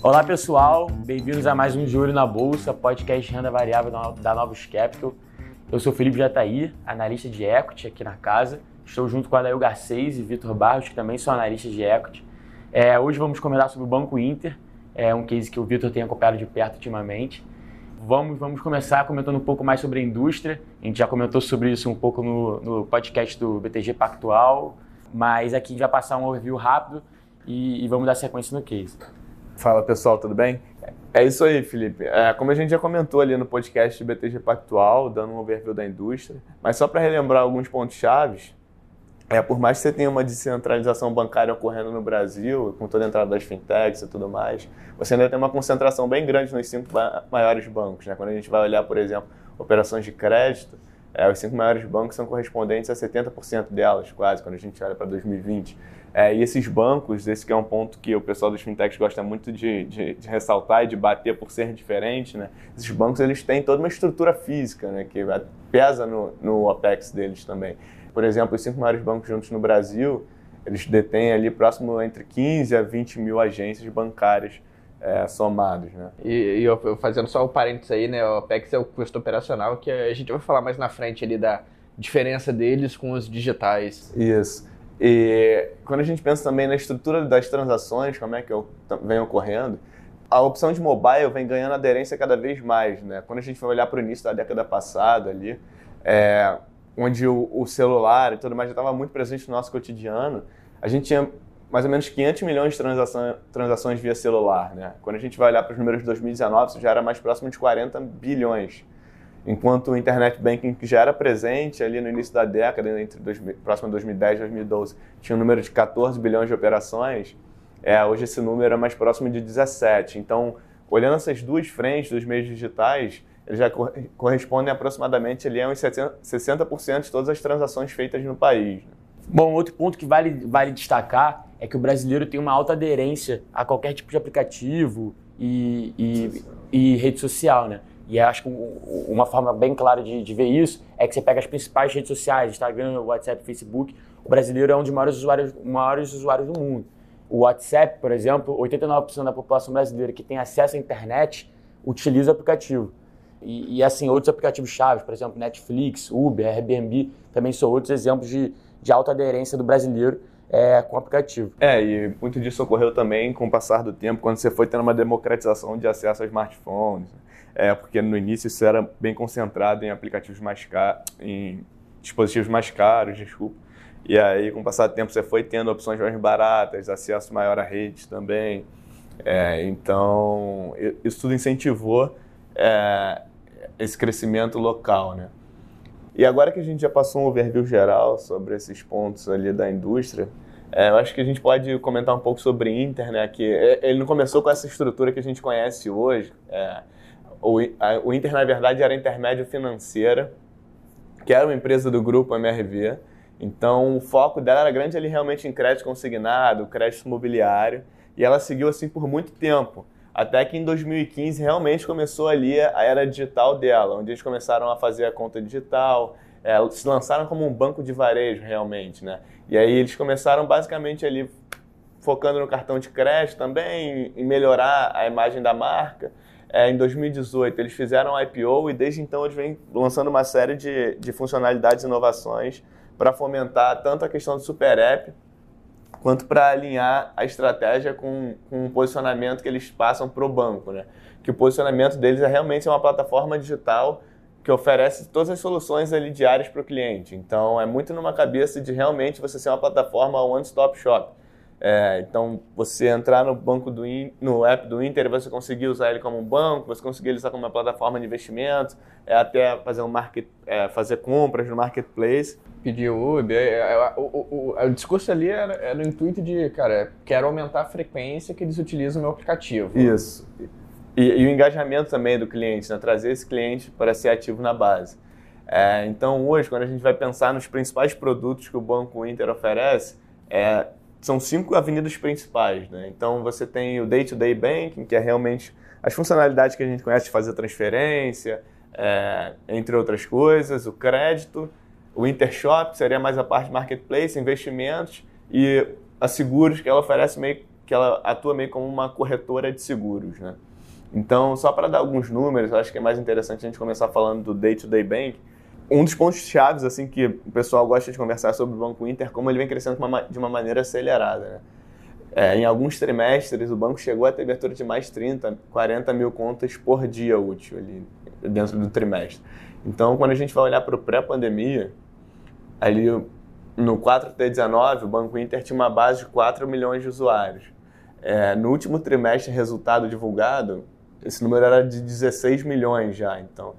Olá pessoal, bem-vindos a mais um De na Bolsa, podcast renda variável da Novos Capital. Eu sou Felipe Jataí, analista de equity aqui na casa. Estou junto com Adail Garcês e Vitor Barros, que também são analistas de equity. É, hoje vamos comentar sobre o Banco Inter, é um case que o Vitor tem acompanhado de perto ultimamente. Vamos, vamos começar comentando um pouco mais sobre a indústria. A gente já comentou sobre isso um pouco no, no podcast do BTG Pactual, mas aqui a gente vai passar um overview rápido e, e vamos dar sequência no case. Fala pessoal, tudo bem? É isso aí, Felipe. É, como a gente já comentou ali no podcast de BTG Pactual, dando um overview da indústria, mas só para relembrar alguns pontos chaves, é, por mais que você tenha uma descentralização bancária ocorrendo no Brasil, com toda a entrada das fintechs e tudo mais, você ainda tem uma concentração bem grande nos cinco maiores bancos. Né? Quando a gente vai olhar, por exemplo, operações de crédito, é, os cinco maiores bancos são correspondentes a 70% delas, quase, quando a gente olha para 2020. É, e esses bancos, esse é um ponto que o pessoal dos fintechs gosta muito de, de, de, ressaltar e de bater por ser diferente, né? Esses bancos eles têm toda uma estrutura física, né? Que pesa no, no OPEX deles também. Por exemplo, os cinco maiores bancos juntos no Brasil, eles detêm ali próximo entre 15 a 20 mil agências bancárias é, somados, né? E, e eu, eu, fazendo só o parênteses aí, né? O OPEX é o custo operacional, que a gente vai falar mais na frente ali da diferença deles com os digitais. Isso. E quando a gente pensa também na estrutura das transações, como é que vem ocorrendo, a opção de mobile vem ganhando aderência cada vez mais, né? Quando a gente vai olhar para o início da década passada ali, é, onde o, o, celular e tudo mais já estava muito presente no nosso cotidiano, a gente tinha mais ou menos 500 milhões de transação, transações via celular, né? Quando a gente vai olhar para os números de 2019, isso já era mais próximo de 40 bilhões enquanto o internet banking que já era presente ali no início da década, entre dois, próximo a 2010 e 2012, tinha um número de 14 bilhões de operações, é, hoje esse número é mais próximo de 17. Então, olhando essas duas frentes dos meios digitais, eles já correspondem aproximadamente ali a uns 60% de todas as transações feitas no país. Né? Bom, outro ponto que vale, vale destacar é que o brasileiro tem uma alta aderência a qualquer tipo de aplicativo e, e, e rede social, né? E acho que uma forma bem clara de, de, ver isso é que você pega as principais redes sociais, Instagram, WhatsApp, Facebook. O brasileiro é um dos maiores usuários, maiores usuários do mundo. O WhatsApp, por exemplo, 89% da população brasileira que tem acesso à internet utiliza o aplicativo. E, e assim, outros aplicativos chaves, por exemplo, Netflix, Uber, Airbnb, também são outros exemplos de, de alta aderência do brasileiro é, com o aplicativo. É, e muito disso ocorreu também com o passar do tempo, quando você foi tendo uma democratização de acesso a smartphones. É, porque no início isso era bem concentrado em aplicativos mais caros, em dispositivos mais caros, desculpa. E aí, com o passar do tempo, você foi tendo opções mais baratas, acesso maior a redes também. É, então, isso tudo incentivou é, esse crescimento local, né? E agora que a gente já passou um overview geral sobre esses pontos ali da indústria, é, eu acho que a gente pode comentar um pouco sobre Inter, né? Que é, ele não começou com essa estrutura que a gente conhece hoje. É, o, a, o Inter, na verdade, era intermédio financeira, que era uma empresa do grupo MRV. Então, o foco dela era grande ali realmente em crédito consignado, crédito imobiliário, e ela seguiu assim por muito tempo. Até que em 2015 realmente começou ali a era digital dela, onde eles começaram a fazer a conta digital, é, se lançaram como um banco de varejo realmente, né? E aí eles começaram basicamente ali focando no cartão de crédito também, em melhorar a imagem da marca é, em 2018 eles fizeram um IPO e desde então eles vêm lançando uma série de, de funcionalidades e inovações para fomentar tanto a questão do super app quanto para alinhar a estratégia com, com o posicionamento que eles passam para o banco. Né? Que o posicionamento deles é realmente uma plataforma digital que oferece todas as soluções ali diárias para o cliente. Então é muito numa cabeça de realmente você ser uma plataforma one-stop shop é, então, você entrar no banco do no app do Inter, você conseguir usar ele como um banco, você conseguir usar como uma plataforma de investimento, é, até fazer um market, é, fazer compras no marketplace. Pedir Uber, é, é, o, o, o, o, discurso ali era, era o intuito de, cara, quero aumentar a frequência que eles utilizam o meu aplicativo. Isso. E, e o engajamento também do cliente, né? trazer esse cliente para ser ativo na base. É, então, hoje, quando a gente vai pensar nos principais produtos que o Banco Inter oferece, é, são cinco avenidas principais, né? Então você tem o day-to-day banking, que é realmente as funcionalidades que a gente conhece de fazer transferência, é, entre outras coisas, o crédito, o Intershop seria mais a parte de marketplace, investimentos e a seguros que ela oferece meio que ela atua meio como uma corretora de seguros, né? Então, só para dar alguns números, acho que é mais interessante a gente começar falando do day-to-day -day. Um dos pontos chaves assim que o pessoal gosta de conversar sobre o Banco Inter, como ele vem crescendo de uma maneira acelerada, né? É, em alguns trimestres, o banco chegou a ter abertura de mais 30, 40 mil contas por dia útil ali dentro do trimestre. Então, quando a gente vai olhar para o pré-pandemia, ali no 4T19, o Banco Inter tinha uma base de 4 milhões de usuários. É, no último trimestre, resultado divulgado, esse número era de 16 milhões já. Então,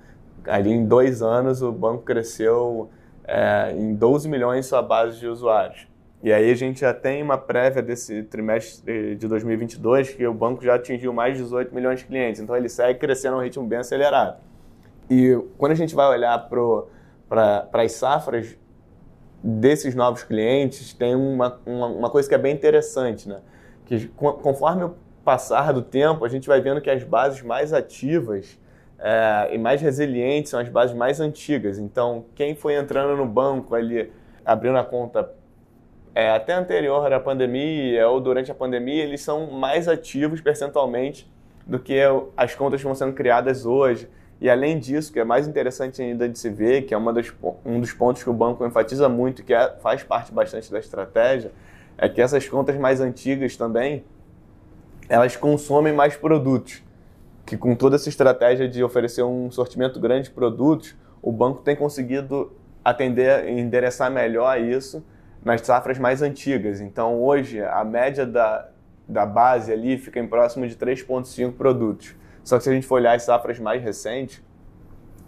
ali em dois anos, o banco cresceu é, em 12 milhões sua base de usuários. E aí a gente já tem uma prévia desse trimestre de 2022 que o banco já atingiu mais de 18 milhões de clientes. Então ele segue crescendo a um ritmo bem acelerado. E quando a gente vai olhar para as safras desses novos clientes, tem uma, uma, uma, coisa que é bem interessante, né? Que conforme o passar do tempo, a gente vai vendo que as bases mais ativas é, e mais resilientes são as bases mais antigas. Então, quem foi entrando no banco ali, abrindo a conta é, até anterior à pandemia ou durante a pandemia, eles são mais ativos percentualmente do que as contas que vão sendo criadas hoje. E além disso, que é mais interessante ainda de se ver, que é uma das, um dos pontos que o banco enfatiza muito, que é, faz parte bastante da estratégia, é que essas contas mais antigas também, elas consomem mais produtos. Que com toda essa estratégia de oferecer um sortimento grande de produtos, o banco tem conseguido atender e endereçar melhor isso nas safras mais antigas. Então, hoje, a média da, da base ali fica em próximo de 3,5 produtos. Só que se a gente for olhar as safras mais recentes,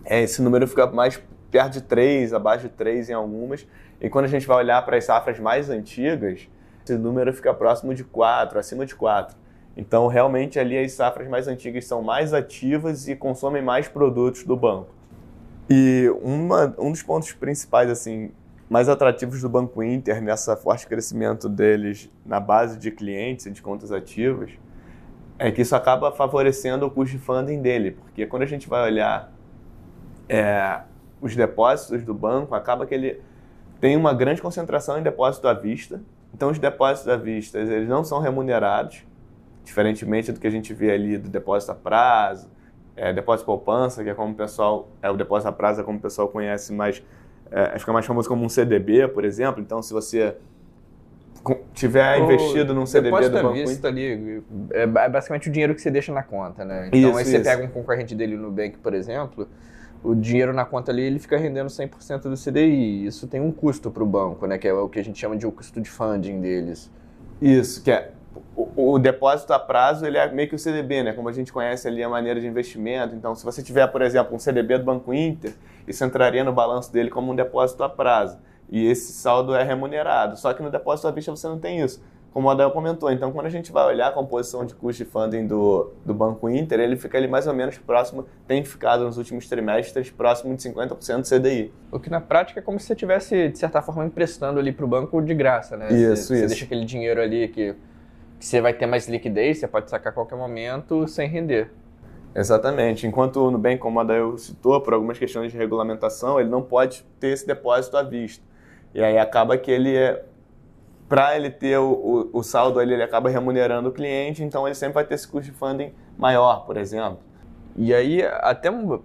é, esse número fica mais perto de 3, abaixo de 3 em algumas. E quando a gente vai olhar para as safras mais antigas, esse número fica próximo de 4, acima de 4. Então, realmente, ali as safras mais antigas são mais ativas e consomem mais produtos do banco. E uma, um dos pontos principais, assim, mais atrativos do Banco Inter nessa forte crescimento deles na base de clientes e de contas ativas é que isso acaba favorecendo o custo de funding dele, porque quando a gente vai olhar é, os depósitos do banco, acaba que ele tem uma grande concentração em depósito à vista. Então, os depósitos à vista eles não são remunerados, diferentemente do que a gente vê ali do depósito a prazo, é, depósito poupança, que é como o pessoal, é o depósito a prazo, é como o pessoal conhece mais é, fica mais famoso como um CDB, por exemplo. Então, se você tiver o investido num CDB do banco... Vista ali, é, é basicamente o dinheiro que você deixa na conta, né? Então, isso, aí você pega um concorrente dele no Nubank, por exemplo, o dinheiro na conta ali ele fica rendendo 100% do CDI. Isso tem um custo para o banco, né? Que é o que a gente chama de o custo de funding deles. Isso, que é o, o, depósito a prazo ele é meio que o CDB, né? Como a gente conhece ali a maneira de investimento. Então, se você tiver, por exemplo, um CDB do Banco Inter, isso entraria no balanço dele como um depósito a prazo. E esse saldo é remunerado. Só que no depósito à vista você não tem isso. Como o Adel comentou, então quando a gente vai olhar a composição de custo de funding do, do Banco Inter, ele fica ali mais ou menos próximo, tem ficado nos últimos trimestres, próximo de 50% do CDI. O que na prática é como se você estivesse, de certa forma, emprestando ali para o banco de graça, né? Isso, você, isso. Você deixa aquele dinheiro ali que que você vai ter mais liquidez, você pode sacar a qualquer momento sem render. Exatamente. Enquanto o Nubank, como a Adael citou, por algumas questões de regulamentação, ele não pode ter esse depósito à vista. E aí acaba que ele é para ele ter o, o, o, saldo ele, ele acaba remunerando o cliente, então ele sempre vai ter esse custo de funding maior, por exemplo. E aí, até um,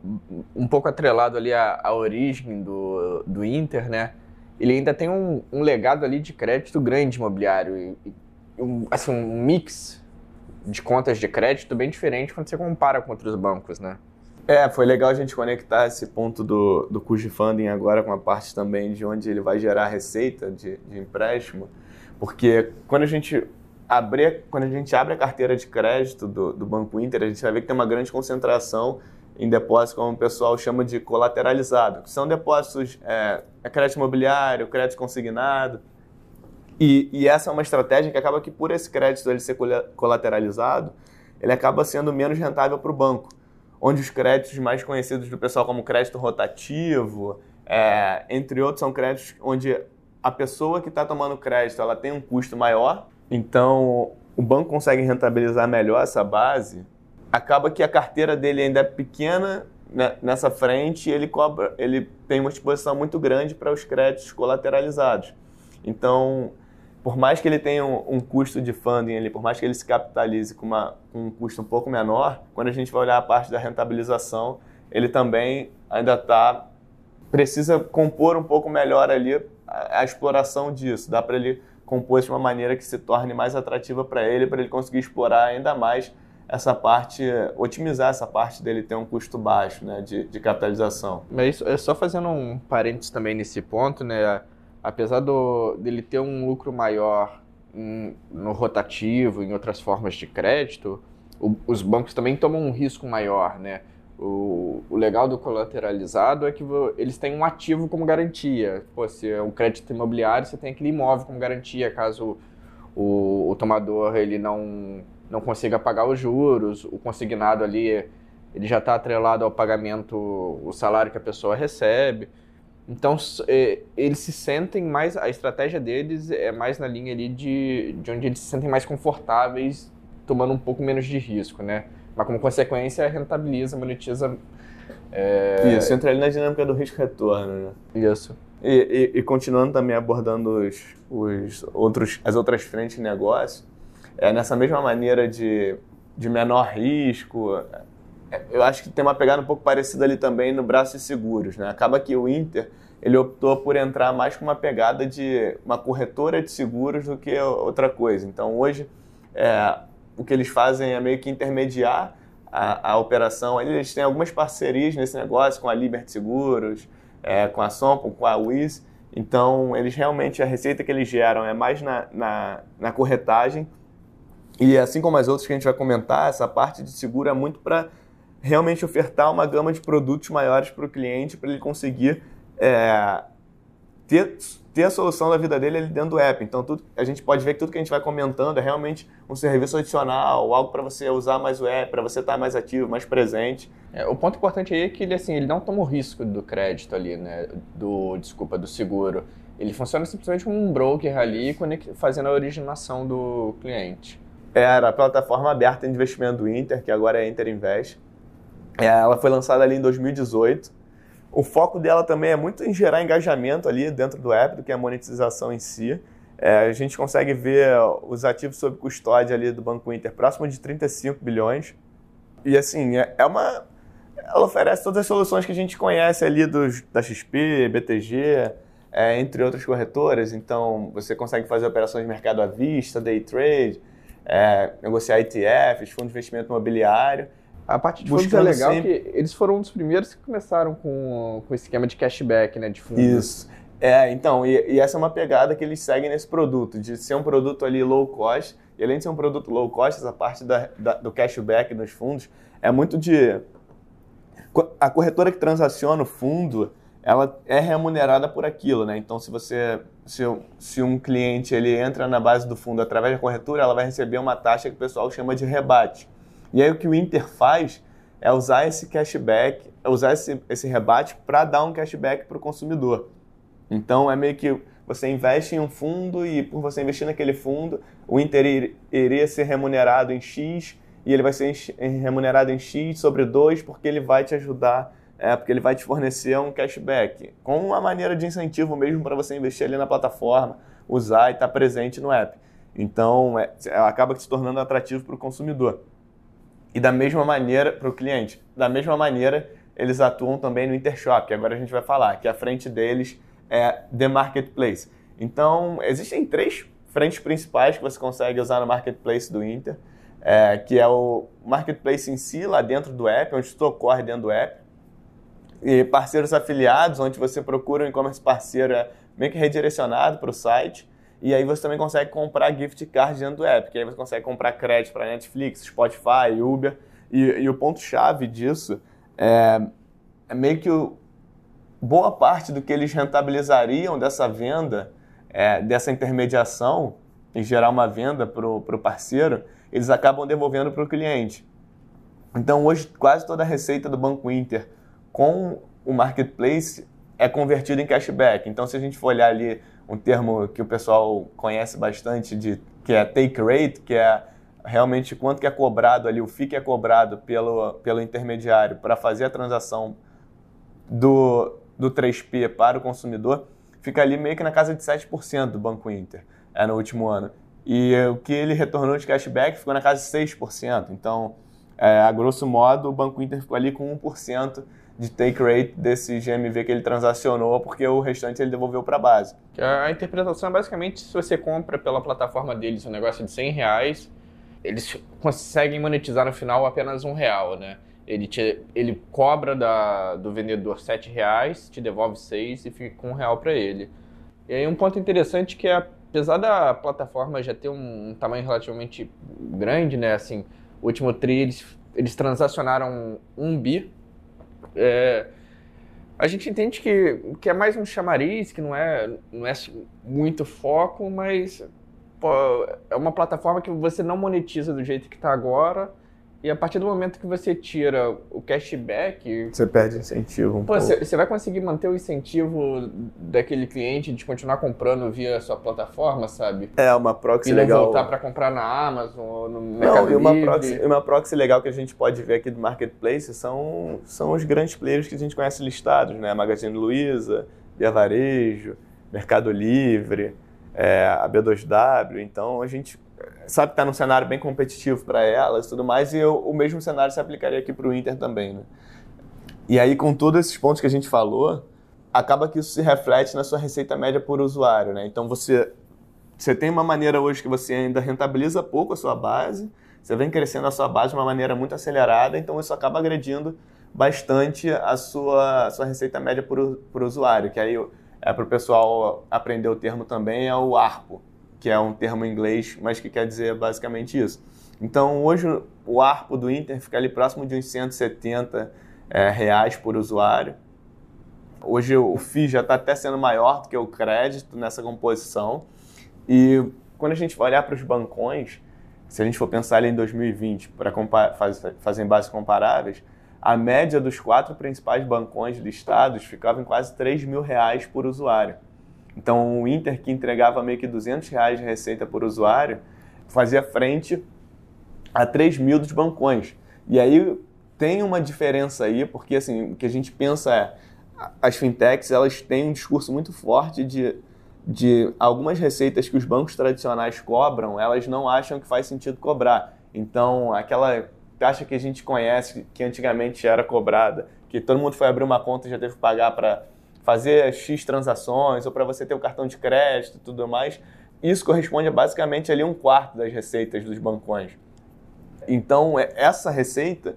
um pouco atrelado ali à, à origem do, do Inter, né? Ele ainda tem um, um legado ali de crédito grande imobiliário. E, um, assim, um mix de contas de crédito bem diferente quando você compara com outros bancos, né? É, foi legal a gente conectar esse ponto do, do custo de funding agora com a parte também de onde ele vai gerar receita de, de empréstimo, porque quando a gente abrir, quando a gente abre a carteira de crédito do, do Banco Inter, a gente vai ver que tem uma grande concentração em depósitos, como o pessoal chama de colateralizado, que são depósitos, é, é crédito imobiliário, crédito consignado, e, e, essa é uma estratégia que acaba que por esse crédito ele ser colateralizado, ele acaba sendo menos rentável para o banco. Onde os créditos mais conhecidos do pessoal como crédito rotativo, é, entre outros, são créditos onde a pessoa que está tomando crédito ela tem um custo maior, então o banco consegue rentabilizar melhor essa base. Acaba que a carteira dele ainda é pequena, nessa frente ele cobra, ele tem uma exposição muito grande para os créditos colateralizados. Então, por mais que ele tenha um, um, custo de funding ali, por mais que ele se capitalize com, uma, com um custo um pouco menor, quando a gente vai olhar a parte da rentabilização, ele também ainda está precisa compor um pouco melhor ali a, a exploração disso. Dá para ele compor de uma maneira que se torne mais atrativa para ele, para ele conseguir explorar ainda mais essa parte, otimizar essa parte dele ter um custo baixo né, de, de capitalização. Mas isso, é só fazendo um parênteses também nesse ponto, né? Apesar do, dele ter um lucro maior em, no rotativo, em outras formas de crédito, o, os bancos também tomam um risco maior, né? O, o, legal do colateralizado é que eles têm um ativo como garantia. Pô, se é um crédito imobiliário, você tem aquele imóvel como garantia, caso o, o tomador ele não, não consiga pagar os juros, o consignado ali ele já está atrelado ao pagamento, o salário que a pessoa recebe. Então, é, eles se sentem mais. A estratégia deles é mais na linha ali de, de onde eles se sentem mais confortáveis, tomando um pouco menos de risco, né? Mas, como consequência, rentabiliza, monetiza. É... Isso, entra ali na dinâmica do risco-retorno, né? Isso. E, e, e, continuando também abordando os, os outros, as outras frentes de negócio, é, nessa mesma maneira de, de menor risco, eu acho que tem uma pegada um pouco parecida ali também no braço de seguros, né? Acaba que o Inter ele optou por entrar mais com uma pegada de uma corretora de seguros do que outra coisa. Então hoje é, o que eles fazem é meio que intermediar a, a, operação. Eles têm algumas parcerias nesse negócio com a Liberty Seguros, é, com a Sompo, com a Wiz. Então eles realmente a receita que eles geram é mais na, na, na corretagem. E assim como as outras que a gente vai comentar, essa parte de seguro é muito para realmente ofertar uma gama de produtos maiores para o cliente, para ele conseguir é, ter, ter a solução da vida dele ali dentro do app. Então, tudo, a gente pode ver que tudo que a gente vai comentando é realmente um serviço adicional, algo para você usar mais o app, para você estar mais ativo, mais presente. É, o ponto importante aí é que ele, assim, ele não toma o risco do crédito ali, né? Do, desculpa, do seguro. Ele funciona simplesmente como um broker ali, fazendo a originação do cliente. Era a plataforma aberta de investimento do Inter, que agora é Inter Invest. É, ela foi lançada ali em 2018. O foco dela também é muito em gerar engajamento ali dentro do app, do que a monetização em si. É, a gente consegue ver os ativos sob custódia ali do Banco Inter próximo de 35 bilhões. E assim, é, é uma. Ela oferece todas as soluções que a gente conhece ali dos, da XP, BTG, é, entre outras corretoras. Então, você consegue fazer operações de mercado à vista, day trade, é, negociar ETFs, fundos de investimento imobiliário. A parte de fundos é legal sempre... que eles foram um dos primeiros que começaram com, com esse esquema de cashback, né, de fundos. Isso. É, então, e, e, essa é uma pegada que eles seguem nesse produto, de ser um produto ali low cost, e além de ser um produto low cost, essa parte da, da, do cashback nos fundos é muito de... A corretora que transaciona o fundo, ela é remunerada por aquilo, né? Então, se você, se, se um cliente ele entra na base do fundo através da corretora, ela vai receber uma taxa que o pessoal chama de rebate. E aí o que o Inter faz é usar esse cashback, é usar esse, esse rebate para dar um cashback para o consumidor. Então é meio que você investe em um fundo e por você investir naquele fundo, o Inter iria ser remunerado em X e ele vai ser remunerado em X sobre 2 porque ele vai te ajudar, é, porque ele vai te fornecer um cashback, com uma maneira de incentivo mesmo para você investir ali na plataforma, usar e estar tá presente no app. Então, é, acaba se tornando atrativo para o consumidor. E da mesma maneira, para o cliente, da mesma maneira, eles atuam também no Intershop, que agora a gente vai falar, que a frente deles é The Marketplace. Então, existem três frentes principais que você consegue usar no Marketplace do Inter, é, que é o Marketplace em si, lá dentro do app, onde tudo ocorre dentro do app, e parceiros afiliados, onde você procura um e-commerce parceiro, é meio que redirecionado para o site, e aí você também consegue comprar gift cards dentro do app, que aí você consegue comprar crédito para Netflix, Spotify, Uber. E, e o ponto-chave disso é, é, meio que o, boa parte do que eles rentabilizariam dessa venda, é, dessa intermediação, e gerar uma venda para o parceiro, eles acabam devolvendo para o cliente. Então hoje quase toda a receita do Banco Inter com o marketplace é convertida em cashback. Então se a gente for olhar ali um termo que o pessoal conhece bastante, de, que é take rate, que é realmente quanto que é cobrado ali, o FII que é cobrado pelo, pelo intermediário para fazer a transação do, do 3P para o consumidor, fica ali meio que na casa de 7% do Banco Inter é, no último ano. E o que ele retornou de cashback ficou na casa de 6%. Então, é, a grosso modo, o Banco Inter ficou ali com 1% de take rate desse GMV que ele transacionou, porque o restante ele devolveu para a base. A interpretação é basicamente se você compra pela plataforma deles um negócio de 100 reais, eles conseguem monetizar no final apenas um real, né? Ele, te, ele cobra da, do vendedor 7 reais, te devolve 6 e fica com um real para ele. E aí um ponto interessante que é, apesar da plataforma já ter um, um tamanho relativamente grande, né? Assim, o último tri eles, eles transacionaram um bi é, a gente entende que, que é mais um chamariz, que não é, não é muito foco, mas pô, é uma plataforma que você não monetiza do jeito que está agora e a partir do momento que você tira o cashback. Você perde incentivo. Um pô, você vai conseguir manter o incentivo daquele cliente de continuar comprando via sua plataforma, sabe? É, uma proxy e legal. E voltar para comprar na Amazon, no Mercado Não, e uma Livre. proxy, uma proxy legal que a gente pode ver aqui do Marketplace são, são os grandes players que a gente conhece listados, né? Magazine Luiza, Via Varejo, Mercado Livre, é, a B2W. Então, a gente sabe que está num cenário bem competitivo para elas e tudo mais, e eu, o mesmo cenário se aplicaria aqui para o Inter também. Né? E aí, com todos esses pontos que a gente falou, acaba que isso se reflete na sua receita média por usuário. Né? Então, você, você tem uma maneira hoje que você ainda rentabiliza pouco a sua base, você vem crescendo a sua base de uma maneira muito acelerada, então isso acaba agredindo bastante a sua, a sua receita média por, por usuário, que aí é para o pessoal aprender o termo também, é o ARPO, que é um termo em inglês, mas que quer dizer basicamente isso. Então, hoje, o ARPO do Inter fica ali próximo de uns 170 é, reais por usuário. Hoje, o FII já está até sendo maior do que o crédito nessa composição. E quando a gente vai olhar para os bancões, se a gente for pensar ali em 2020, para fazer bases comparáveis, a média dos quatro principais bancões listados ficava em quase 3 mil reais por usuário. Então, o Inter, que entregava meio que 200 reais de receita por usuário, fazia frente a 3 mil dos bancões. E aí tem uma diferença aí, porque assim, o que a gente pensa é, as fintechs elas têm um discurso muito forte de, de algumas receitas que os bancos tradicionais cobram, elas não acham que faz sentido cobrar. Então, aquela taxa que a gente conhece, que antigamente era cobrada, que todo mundo foi abrir uma conta e já teve que pagar para fazer X transações ou para você ter o um cartão de crédito e tudo mais, isso corresponde a basicamente ali um quarto das receitas dos bancões. Então, é, essa receita,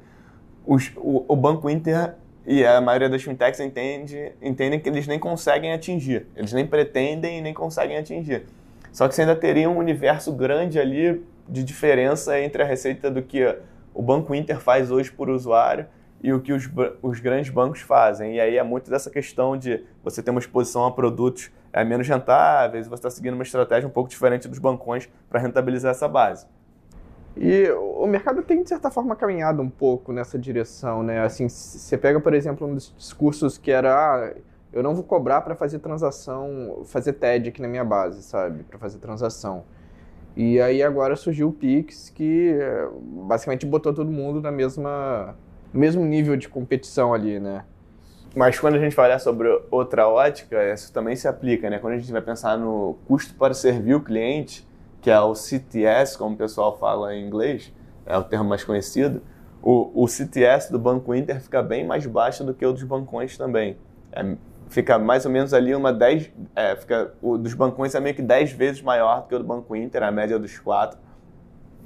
os, o, o, Banco Inter e a maioria das fintechs entende, entendem que eles nem conseguem atingir. Eles nem pretendem e nem conseguem atingir. Só que você ainda teria um universo grande ali de diferença entre a receita do que o Banco Inter faz hoje por usuário e o que os, os grandes bancos fazem. E aí é muito dessa questão de você ter uma exposição a produtos é, menos rentáveis, você está seguindo uma estratégia um pouco diferente dos bancões para rentabilizar essa base. E o mercado tem, de certa forma, caminhado um pouco nessa direção, né? Assim, você pega, por exemplo, um dos discursos que era ah, eu não vou cobrar para fazer transação, fazer TED aqui na minha base, sabe? Para fazer transação. E aí agora surgiu o Pix, que basicamente botou todo mundo na mesma mesmo nível de competição ali, né? Mas quando a gente vai olhar sobre outra ótica, isso também se aplica, né? Quando a gente vai pensar no custo para servir o cliente, que é o CTS, como o pessoal fala em inglês, é o termo mais conhecido, o, o CTS do Banco Inter fica bem mais baixo do que o dos bancões também. É, fica mais ou menos ali uma 10, é, fica, o dos bancões é meio que 10 vezes maior do que o do Banco Inter, a média dos quatro.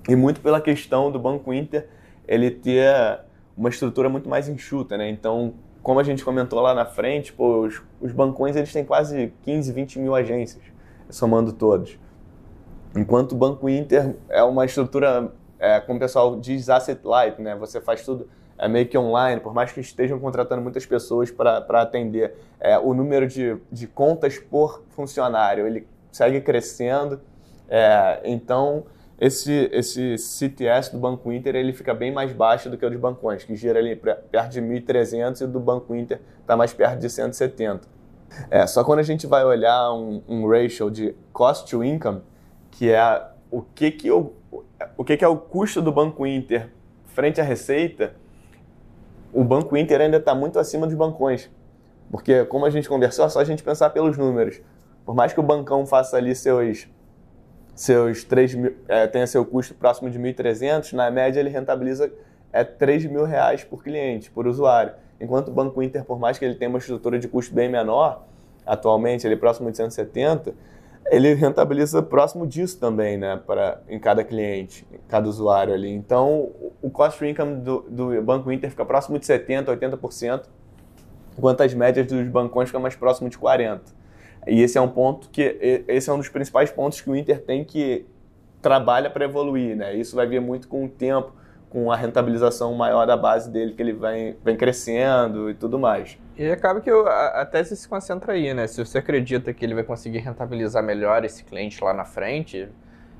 E muito pela questão do Banco Inter ele ter uma estrutura muito mais enxuta, né? Então, como a gente comentou lá na frente, pô, os, os bancões eles têm quase 15, 20 mil agências, somando todos. Enquanto o Banco Inter é uma estrutura, é, como o pessoal diz, asset light, né? Você faz tudo é meio que online, por mais que estejam contratando muitas pessoas para atender. É, o número de, de contas por funcionário, ele segue crescendo. É, então, esse, esse CTS do Banco Inter ele fica bem mais baixo do que o dos bancões, que gira ali perto de 1.300 e do Banco Inter está mais perto de 170. É, só quando a gente vai olhar um, um ratio de cost to income, que é o que, que eu, o que, que é o custo do Banco Inter frente à receita, o Banco Inter ainda está muito acima dos bancões. Porque, como a gente conversou, é só a gente pensar pelos números. Por mais que o bancão faça ali seus, seus 3 mil, é, tenha seu custo próximo de 1.300, na média ele rentabiliza é 3 mil reais por cliente, por usuário. Enquanto o Banco Inter, por mais que ele tenha uma estrutura de custo bem menor, atualmente ele é próximo de 170, ele rentabiliza próximo disso também, né, para, em cada cliente, em cada usuário ali. Então, o cost income do, do Banco Inter fica próximo de 70%, 80%, enquanto as médias dos bancões ficam mais próximo de 40%. E esse é um ponto que, esse é um dos principais pontos que o Inter tem que trabalha para evoluir, né? Isso vai vir muito com o tempo, com a rentabilização maior da base dele, que ele vem, vem crescendo e tudo mais. E acaba que a, a tese se concentra aí, né? Se você acredita que ele vai conseguir rentabilizar melhor esse cliente lá na frente,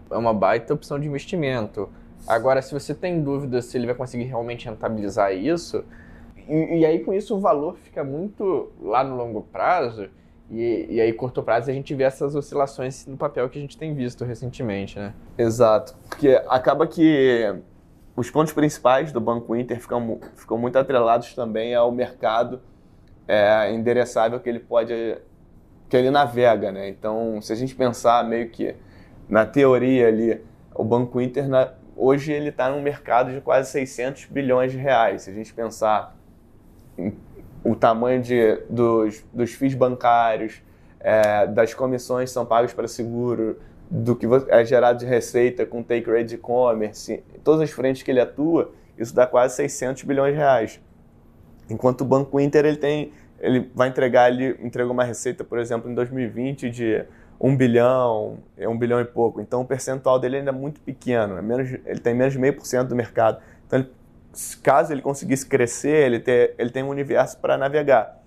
é uma baita opção de investimento. Agora, se você tem dúvida se ele vai conseguir realmente rentabilizar isso, e, e aí com isso o valor fica muito lá no longo prazo, e, e, aí, curto prazo, a gente vê essas oscilações no papel que a gente tem visto recentemente, né? Exato. Porque acaba que os pontos principais do Banco Inter ficam, ficam muito atrelados também ao mercado é, endereçável que ele pode que ele navega, né? Então, se a gente pensar meio que na teoria ali, o Banco Inter na, hoje ele está num mercado de quase 600 bilhões de reais. Se a gente pensar em, o tamanho de, dos, dos FIIs bancários, é, das comissões que são pagas para seguro, do que é gerado de receita com take rate de e-commerce, todas as frentes que ele atua, isso dá quase 600 bilhões de reais. Enquanto o Banco Inter ele tem, ele vai entregar, ele entregou uma receita, por exemplo, em 2020 de 1 bilhão, é 1 bilhão e pouco. Então o percentual dele ainda é muito pequeno, é menos, ele tem menos de meio por cento do mercado. Então, ele, caso ele conseguisse crescer, ele, ter, ele tem um universo para navegar.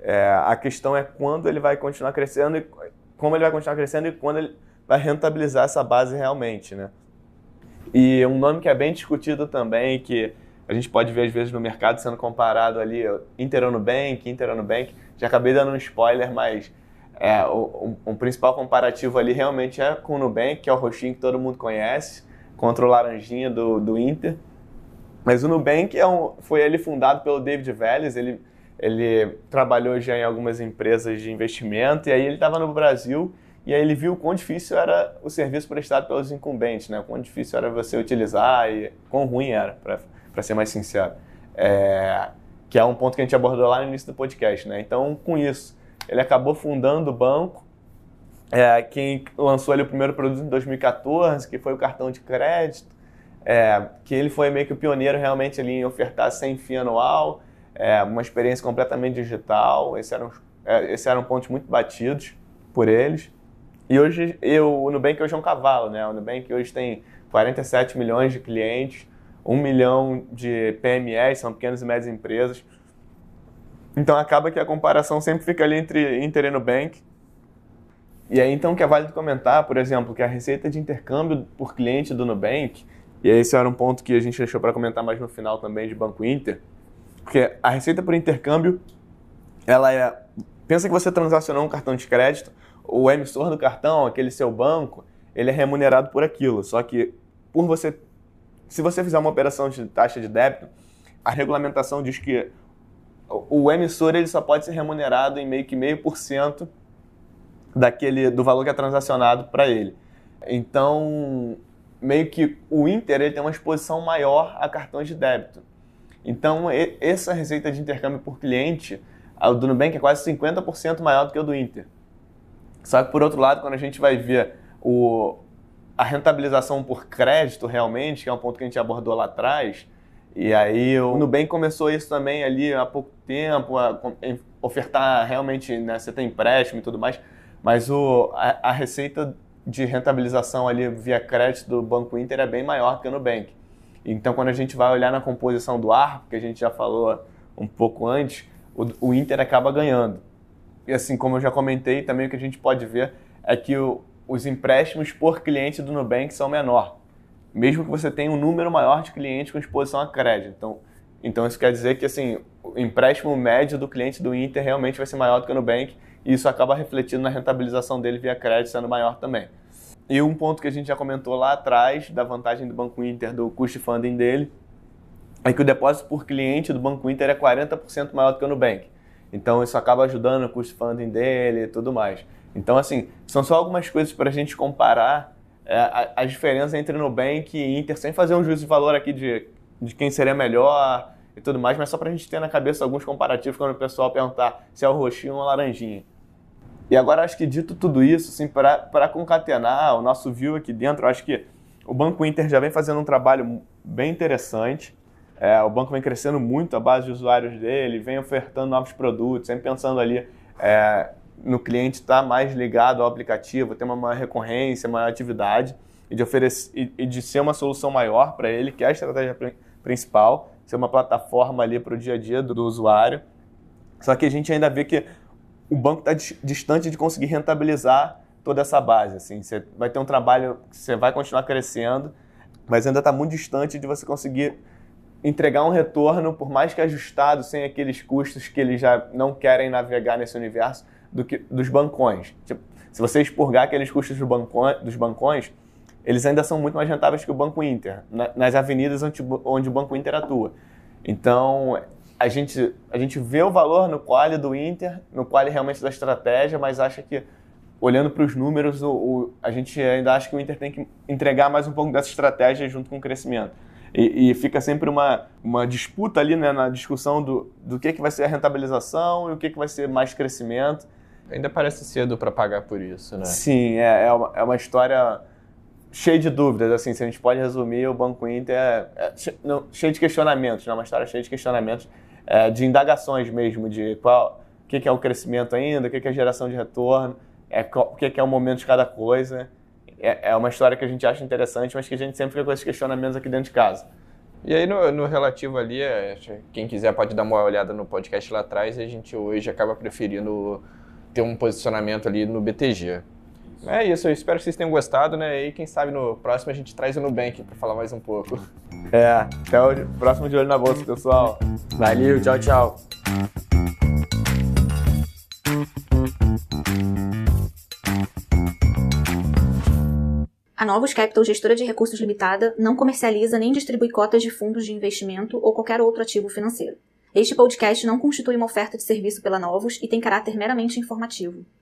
É, a questão é quando ele vai continuar crescendo e como ele vai continuar crescendo e quando ele vai rentabilizar essa base realmente, né? E um nome que é bem discutido também, que a gente pode ver às vezes no mercado sendo comparado ali, Interonubank, Interonubank, já acabei dando um spoiler, mas é, o, um, principal comparativo ali realmente é com o Nubank, que é o roxinho que todo mundo conhece, contra o laranjinha do, do Inter. Mas o Nubank é um, foi ele fundado pelo David Vélez, ele, ele trabalhou já em algumas empresas de investimento, e aí ele estava no Brasil e aí ele viu o quão difícil era o serviço prestado pelos incumbentes, né? O quão difícil era você utilizar e quão ruim era, para ser mais sincero. É, que é um ponto que a gente abordou lá no início do podcast, né? Então, com isso, ele acabou fundando o banco. É, quem lançou ali o primeiro produto em 2014, que foi o cartão de crédito, é, que ele foi meio que o pioneiro realmente ali em ofertar sem FII anual, é, uma experiência completamente digital. Esses eram, é, esses eram pontos muito batidos por eles. E hoje eu, o Nubank hoje é um cavalo, né? O Nubank hoje tem 47 milhões de clientes, 1 milhão de PMEs, são pequenas e médias empresas. Então acaba que a comparação sempre fica ali entre Inter e Nubank. E aí então que é válido comentar, por exemplo, que a receita de intercâmbio por cliente do Nubank, e esse era um ponto que a gente deixou para comentar mais no final também de Banco Inter, porque a receita por intercâmbio, ela é... Pensa que você transacionou um cartão de crédito, o emissor do cartão, aquele seu banco, ele é remunerado por aquilo. Só que por você, se você fizer uma operação de taxa de débito, a regulamentação diz que o emissor ele só pode ser remunerado em meio que meio por cento daquele do valor que é transacionado para ele. Então, meio que o Inter ele tem uma exposição maior a cartões de débito. Então, essa receita de intercâmbio por cliente, a do Nubank é quase 50% maior do que o do Inter. Só que, por outro lado, quando a gente vai ver o, a rentabilização por crédito realmente, que é um ponto que a gente abordou lá atrás, e aí o Nubank começou isso também ali há pouco tempo, a, a ofertar realmente, né, você tem empréstimo e tudo mais, mas o, a, a, receita de rentabilização ali via crédito do Banco Inter é bem maior que o Nubank. Então, quando a gente vai olhar na composição do ARP, que a gente já falou um pouco antes, o, o Inter acaba ganhando e assim como eu já comentei, também o que a gente pode ver é que o, os empréstimos por cliente do Nubank são menor, mesmo que você tenha um número maior de clientes com exposição a crédito. Então, então isso quer dizer que assim, o empréstimo médio do cliente do Inter realmente vai ser maior do que o Nubank e isso acaba refletindo na rentabilização dele via crédito sendo maior também. E um ponto que a gente já comentou lá atrás, da vantagem do Banco Inter, do custo funding dele, é que o depósito por cliente do Banco Inter é 40% maior do que o Nubank. Então isso acaba ajudando o custo funding dele e tudo mais. Então, assim, são só algumas coisas para a gente comparar é, a, a, diferença entre Nubank e Inter, sem fazer um juízo de valor aqui de, de quem seria melhor e tudo mais, mas só para a gente ter na cabeça alguns comparativos quando o pessoal perguntar se é o roxinho ou a laranjinha. E agora, acho que dito tudo isso, assim, para concatenar o nosso view aqui dentro, acho que o Banco Inter já vem fazendo um trabalho bem interessante. É, o banco vem crescendo muito a base de usuários dele, vem ofertando novos produtos, sempre pensando ali é, no cliente estar tá mais ligado ao aplicativo, ter uma maior recorrência, maior atividade e de, oferecer, e, de ser uma solução maior para ele, que é a estratégia principal, ser uma plataforma ali para o dia a dia do, do usuário. Só que a gente ainda vê que o banco está distante de conseguir rentabilizar toda essa base. Assim, você vai ter um trabalho que você vai continuar crescendo, mas ainda está muito distante de você conseguir entregar um retorno, por mais que ajustado, sem aqueles custos que eles já não querem navegar nesse universo, do que, dos bancões. Tipo, se você expurgar aqueles custos do banco, dos bancões, eles ainda são muito mais rentáveis que o Banco Inter, na, nas avenidas onde, onde, o Banco Inter atua. Então, a gente, a gente vê o valor no quali do Inter, no quali realmente da estratégia, mas acha que, olhando para os números, o, o, a gente ainda acha que o Inter tem que entregar mais um pouco dessa estratégia junto com o crescimento. E, e, fica sempre uma, uma disputa ali né, na discussão do, do que, que vai ser a rentabilização e o que, que vai ser mais crescimento. Ainda parece cedo para pagar por isso, né? Sim, é, é, uma, é uma história cheia de dúvidas. Assim, se a gente pode resumir, o Banco Inter é, é cheio de questionamentos, né? uma história cheia de questionamentos, é, de indagações mesmo, de qual, o que, que é o crescimento ainda, o que, que é a geração de retorno, é, o que, que é o momento de cada coisa. É, é uma história que a gente acha interessante, mas que a gente sempre fica com esses questionamentos aqui dentro de casa. E aí, no, no, relativo ali, é, quem quiser pode dar uma olhada no podcast lá atrás, a gente hoje acaba preferindo ter um posicionamento ali no BTG. É isso, eu espero que vocês tenham gostado, né? E quem sabe no próximo a gente traz o Nubank para falar mais um pouco. É, até o próximo de olho na bolsa, pessoal. Valeu, tchau, tchau. A Novos Capital, gestora de recursos limitada, não comercializa nem distribui cotas de fundos de investimento ou qualquer outro ativo financeiro. Este podcast não constitui uma oferta de serviço pela Novos e tem caráter meramente informativo.